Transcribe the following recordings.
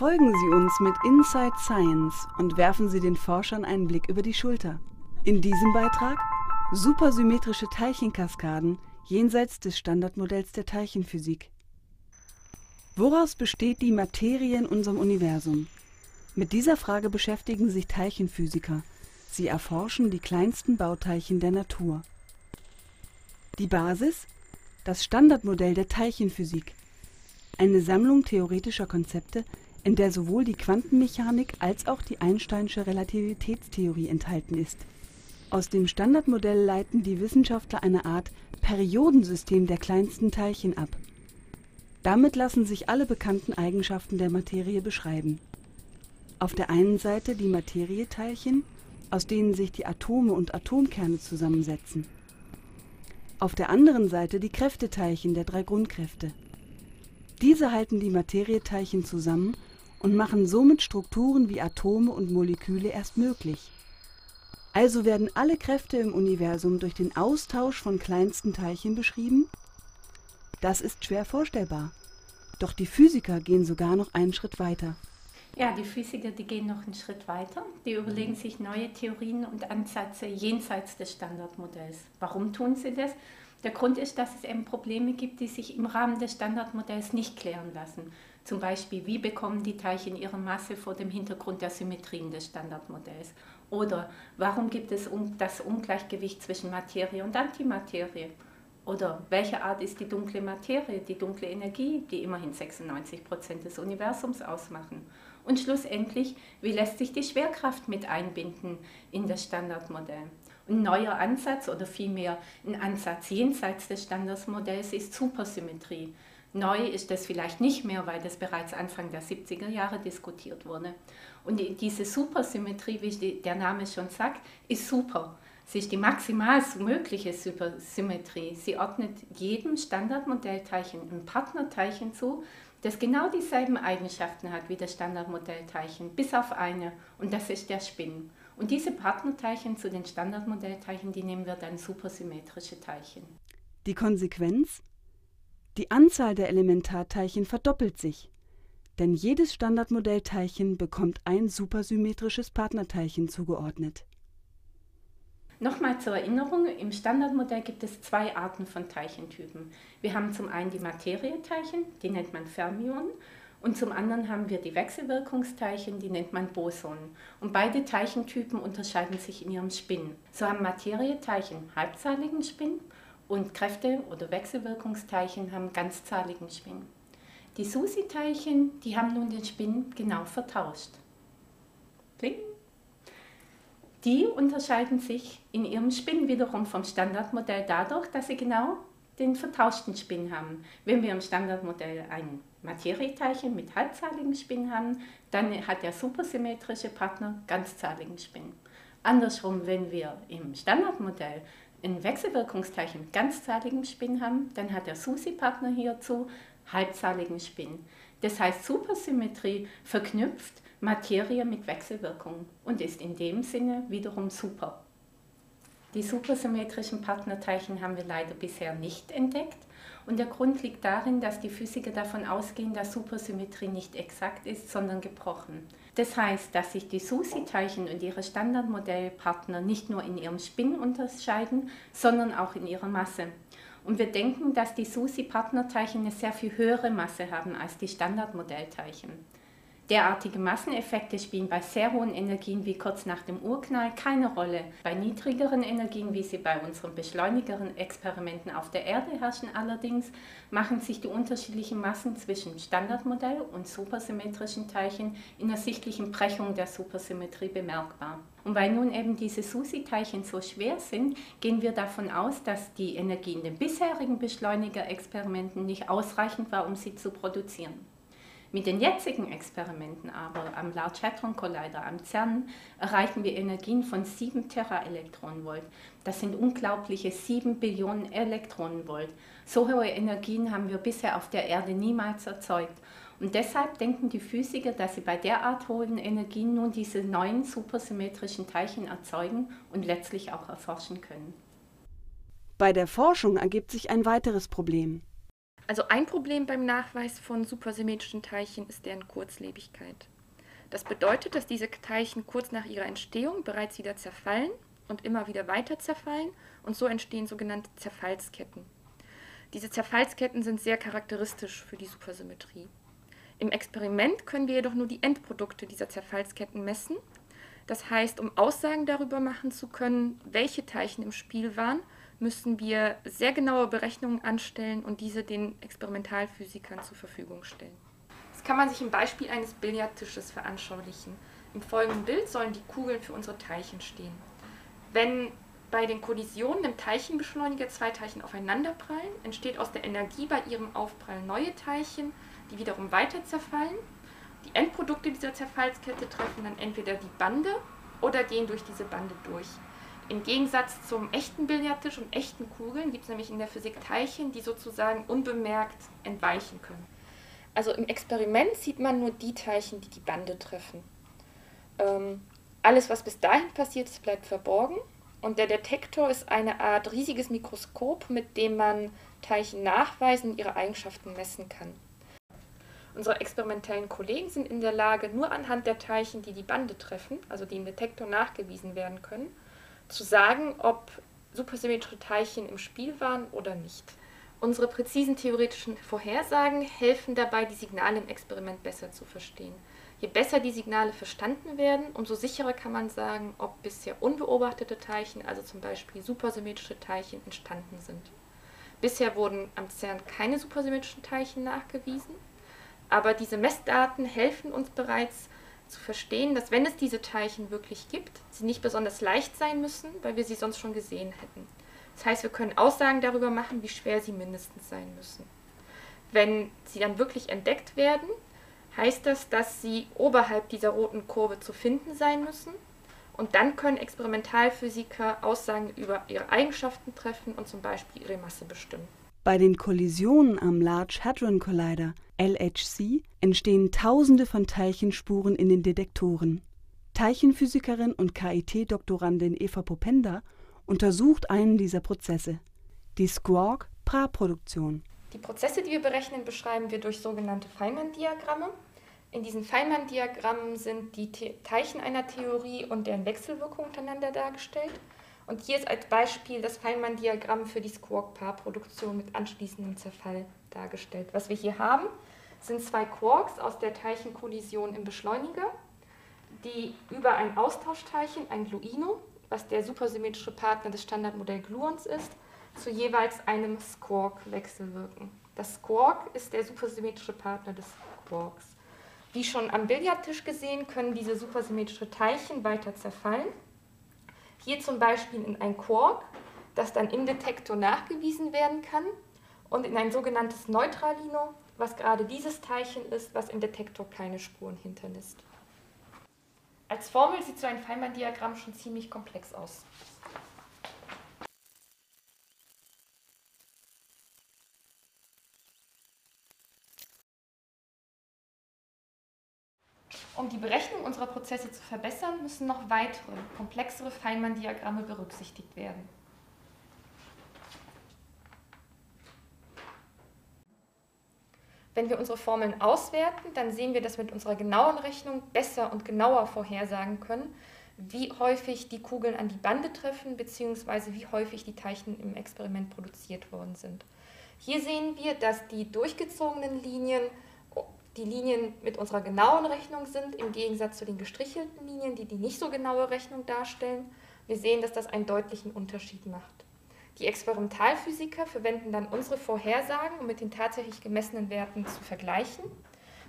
Folgen Sie uns mit Inside Science und werfen Sie den Forschern einen Blick über die Schulter. In diesem Beitrag supersymmetrische Teilchenkaskaden jenseits des Standardmodells der Teilchenphysik. Woraus besteht die Materie in unserem Universum? Mit dieser Frage beschäftigen sich Teilchenphysiker. Sie erforschen die kleinsten Bauteilchen der Natur. Die Basis? Das Standardmodell der Teilchenphysik. Eine Sammlung theoretischer Konzepte, in der sowohl die Quantenmechanik als auch die Einsteinsche Relativitätstheorie enthalten ist. Aus dem Standardmodell leiten die Wissenschaftler eine Art Periodensystem der kleinsten Teilchen ab. Damit lassen sich alle bekannten Eigenschaften der Materie beschreiben. Auf der einen Seite die Materieteilchen, aus denen sich die Atome und Atomkerne zusammensetzen. Auf der anderen Seite die Kräfteteilchen der drei Grundkräfte. Diese halten die Materieteilchen zusammen und machen somit Strukturen wie Atome und Moleküle erst möglich. Also werden alle Kräfte im Universum durch den Austausch von kleinsten Teilchen beschrieben? Das ist schwer vorstellbar. Doch die Physiker gehen sogar noch einen Schritt weiter. Ja, die Physiker, die gehen noch einen Schritt weiter. Die überlegen sich neue Theorien und Ansätze jenseits des Standardmodells. Warum tun sie das? Der Grund ist, dass es eben Probleme gibt, die sich im Rahmen des Standardmodells nicht klären lassen. Zum Beispiel, wie bekommen die Teilchen ihre Masse vor dem Hintergrund der Symmetrien des Standardmodells? Oder warum gibt es das Ungleichgewicht zwischen Materie und Antimaterie? Oder welche Art ist die dunkle Materie, die dunkle Energie, die immerhin 96 Prozent des Universums ausmachen? Und schlussendlich, wie lässt sich die Schwerkraft mit einbinden in das Standardmodell? Ein neuer Ansatz oder vielmehr ein Ansatz jenseits des Standardmodells ist Supersymmetrie. Neu ist das vielleicht nicht mehr, weil das bereits Anfang der 70er Jahre diskutiert wurde. Und diese Supersymmetrie, wie der Name schon sagt, ist super. Sie ist die maximal mögliche Supersymmetrie. Sie ordnet jedem Standardmodellteilchen ein Partnerteilchen zu, das genau dieselben Eigenschaften hat wie das Standardmodellteilchen, bis auf eine, und das ist der Spin. Und diese Partnerteilchen zu den Standardmodellteilchen, die nehmen wir dann supersymmetrische Teilchen. Die Konsequenz? Die Anzahl der Elementarteilchen verdoppelt sich, denn jedes Standardmodellteilchen bekommt ein supersymmetrisches Partnerteilchen zugeordnet. Nochmal zur Erinnerung, im Standardmodell gibt es zwei Arten von Teilchentypen. Wir haben zum einen die Materieteilchen, die nennt man Fermionen, und zum anderen haben wir die Wechselwirkungsteilchen, die nennt man Bosonen. Und beide Teilchentypen unterscheiden sich in ihrem Spin. So haben Materieteilchen halbzahligen Spin und Kräfte- oder Wechselwirkungsteilchen haben ganzzahligen Spin. Die SUSI-Teilchen, die haben nun den Spin genau vertauscht. Kling. Die unterscheiden sich in ihrem Spin wiederum vom Standardmodell dadurch, dass sie genau den vertauschten Spin haben. Wenn wir im Standardmodell ein Materieteilchen mit halbzahligen Spin haben, dann hat der supersymmetrische Partner ganzzahligen Spin. Andersrum, wenn wir im Standardmodell ein Wechselwirkungsteilchen mit ganzzahligem Spin haben, dann hat der SUSI-Partner hierzu halbzahligen Spin. Das heißt, Supersymmetrie verknüpft Materie mit Wechselwirkung und ist in dem Sinne wiederum super. Die supersymmetrischen Partnerteilchen haben wir leider bisher nicht entdeckt. Und der Grund liegt darin, dass die Physiker davon ausgehen, dass Supersymmetrie nicht exakt ist, sondern gebrochen. Das heißt, dass sich die SUSI-Teilchen und ihre Standardmodellpartner nicht nur in ihrem Spin unterscheiden, sondern auch in ihrer Masse. Und wir denken, dass die SUSI-Partnerteilchen eine sehr viel höhere Masse haben als die Standardmodellteilchen. Derartige Masseneffekte spielen bei sehr hohen Energien wie kurz nach dem Urknall keine Rolle. Bei niedrigeren Energien, wie sie bei unseren beschleunigeren Experimenten auf der Erde herrschen allerdings, machen sich die unterschiedlichen Massen zwischen Standardmodell und supersymmetrischen Teilchen in der sichtlichen Brechung der Supersymmetrie bemerkbar. Und weil nun eben diese SUSI-Teilchen so schwer sind, gehen wir davon aus, dass die Energie in den bisherigen Beschleunigerexperimenten nicht ausreichend war, um sie zu produzieren. Mit den jetzigen Experimenten aber am Large Hadron Collider am CERN erreichen wir Energien von 7 Teraelektronenvolt. Das sind unglaubliche 7 Billionen Elektronenvolt. So hohe Energien haben wir bisher auf der Erde niemals erzeugt. Und deshalb denken die Physiker, dass sie bei derart hohen Energien nun diese neuen supersymmetrischen Teilchen erzeugen und letztlich auch erforschen können. Bei der Forschung ergibt sich ein weiteres Problem. Also ein Problem beim Nachweis von supersymmetrischen Teilchen ist deren Kurzlebigkeit. Das bedeutet, dass diese Teilchen kurz nach ihrer Entstehung bereits wieder zerfallen und immer wieder weiter zerfallen und so entstehen sogenannte Zerfallsketten. Diese Zerfallsketten sind sehr charakteristisch für die Supersymmetrie. Im Experiment können wir jedoch nur die Endprodukte dieser Zerfallsketten messen. Das heißt, um Aussagen darüber machen zu können, welche Teilchen im Spiel waren, müssen wir sehr genaue Berechnungen anstellen und diese den Experimentalphysikern zur Verfügung stellen. Das kann man sich im Beispiel eines Billardtisches veranschaulichen. Im folgenden Bild sollen die Kugeln für unsere Teilchen stehen. Wenn bei den Kollisionen im Teilchenbeschleuniger zwei Teilchen aufeinanderprallen, entsteht aus der Energie bei ihrem Aufprall neue Teilchen, die wiederum weiter zerfallen. Die Endprodukte dieser Zerfallskette treffen dann entweder die Bande oder gehen durch diese Bande durch. Im Gegensatz zum echten Billardtisch und echten Kugeln gibt es nämlich in der Physik Teilchen, die sozusagen unbemerkt entweichen können. Also im Experiment sieht man nur die Teilchen, die die Bande treffen. Ähm, alles, was bis dahin passiert ist, bleibt verborgen. Und der Detektor ist eine Art riesiges Mikroskop, mit dem man Teilchen nachweisen und ihre Eigenschaften messen kann. Unsere experimentellen Kollegen sind in der Lage, nur anhand der Teilchen, die die Bande treffen, also die im Detektor nachgewiesen werden können, zu sagen, ob supersymmetrische Teilchen im Spiel waren oder nicht. Unsere präzisen theoretischen Vorhersagen helfen dabei, die Signale im Experiment besser zu verstehen. Je besser die Signale verstanden werden, umso sicherer kann man sagen, ob bisher unbeobachtete Teilchen, also zum Beispiel supersymmetrische Teilchen, entstanden sind. Bisher wurden am CERN keine supersymmetrischen Teilchen nachgewiesen, aber diese Messdaten helfen uns bereits zu verstehen, dass wenn es diese Teilchen wirklich gibt, sie nicht besonders leicht sein müssen, weil wir sie sonst schon gesehen hätten. Das heißt, wir können Aussagen darüber machen, wie schwer sie mindestens sein müssen. Wenn sie dann wirklich entdeckt werden, heißt das, dass sie oberhalb dieser roten Kurve zu finden sein müssen. Und dann können Experimentalphysiker Aussagen über ihre Eigenschaften treffen und zum Beispiel ihre Masse bestimmen. Bei den Kollisionen am Large Hadron Collider LHC entstehen Tausende von Teilchenspuren in den Detektoren. Teilchenphysikerin und KIT-Doktorandin Eva Popenda untersucht einen dieser Prozesse, die Squark-Pra-Produktion. Die Prozesse, die wir berechnen, beschreiben wir durch sogenannte Feynman-Diagramme. In diesen Feynman-Diagrammen sind die Teilchen einer Theorie und deren Wechselwirkung untereinander dargestellt. Und hier ist als Beispiel das Feynman-Diagramm für die Squark-Paarproduktion mit anschließendem Zerfall dargestellt. Was wir hier haben, sind zwei Quarks aus der Teilchenkollision im Beschleuniger, die über ein Austauschteilchen, ein Gluino, was der supersymmetrische Partner des Standardmodell Gluons ist, zu jeweils einem Squark wechselwirken. Das Squark ist der supersymmetrische Partner des Quarks. Wie schon am Billardtisch gesehen, können diese supersymmetrischen Teilchen weiter zerfallen. Hier zum Beispiel in ein Quark, das dann im Detektor nachgewiesen werden kann, und in ein sogenanntes Neutralino, was gerade dieses Teilchen ist, was im Detektor keine Spuren hinterlässt. Als Formel sieht so ein Feynman-Diagramm schon ziemlich komplex aus. Um die Berechnung unserer Prozesse zu verbessern, müssen noch weitere, komplexere Feynman-Diagramme berücksichtigt werden. Wenn wir unsere Formeln auswerten, dann sehen wir, dass wir mit unserer genauen Rechnung besser und genauer vorhersagen können, wie häufig die Kugeln an die Bande treffen, beziehungsweise wie häufig die Teilchen im Experiment produziert worden sind. Hier sehen wir, dass die durchgezogenen Linien die Linien mit unserer genauen Rechnung sind, im Gegensatz zu den gestrichelten Linien, die die nicht so genaue Rechnung darstellen. Wir sehen, dass das einen deutlichen Unterschied macht. Die Experimentalphysiker verwenden dann unsere Vorhersagen, um mit den tatsächlich gemessenen Werten zu vergleichen.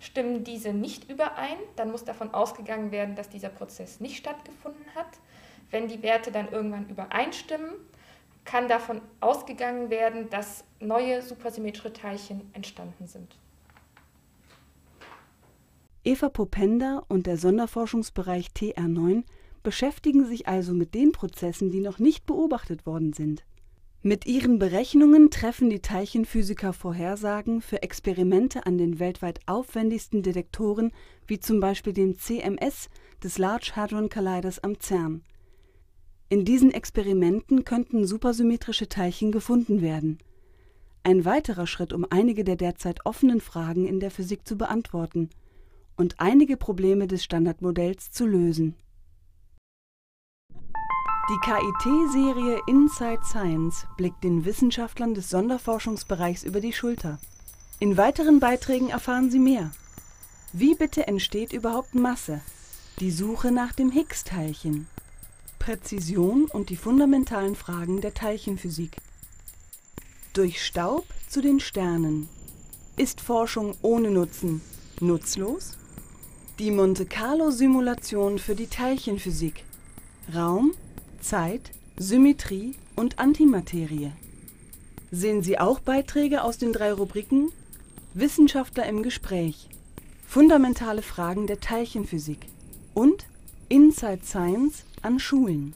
Stimmen diese nicht überein, dann muss davon ausgegangen werden, dass dieser Prozess nicht stattgefunden hat. Wenn die Werte dann irgendwann übereinstimmen, kann davon ausgegangen werden, dass neue supersymmetrische Teilchen entstanden sind. Eva Popenda und der Sonderforschungsbereich TR9 beschäftigen sich also mit den Prozessen, die noch nicht beobachtet worden sind. Mit ihren Berechnungen treffen die Teilchenphysiker Vorhersagen für Experimente an den weltweit aufwendigsten Detektoren wie zum Beispiel dem CMS des Large Hadron Colliders am CERN. In diesen Experimenten könnten supersymmetrische Teilchen gefunden werden. Ein weiterer Schritt, um einige der derzeit offenen Fragen in der Physik zu beantworten und einige Probleme des Standardmodells zu lösen. Die KIT-Serie Inside Science blickt den Wissenschaftlern des Sonderforschungsbereichs über die Schulter. In weiteren Beiträgen erfahren Sie mehr. Wie bitte entsteht überhaupt Masse? Die Suche nach dem Higgs-Teilchen. Präzision und die fundamentalen Fragen der Teilchenphysik. Durch Staub zu den Sternen. Ist Forschung ohne Nutzen nutzlos? Die Monte Carlo-Simulation für die Teilchenphysik. Raum, Zeit, Symmetrie und Antimaterie. Sehen Sie auch Beiträge aus den drei Rubriken Wissenschaftler im Gespräch, fundamentale Fragen der Teilchenphysik und Inside Science an Schulen.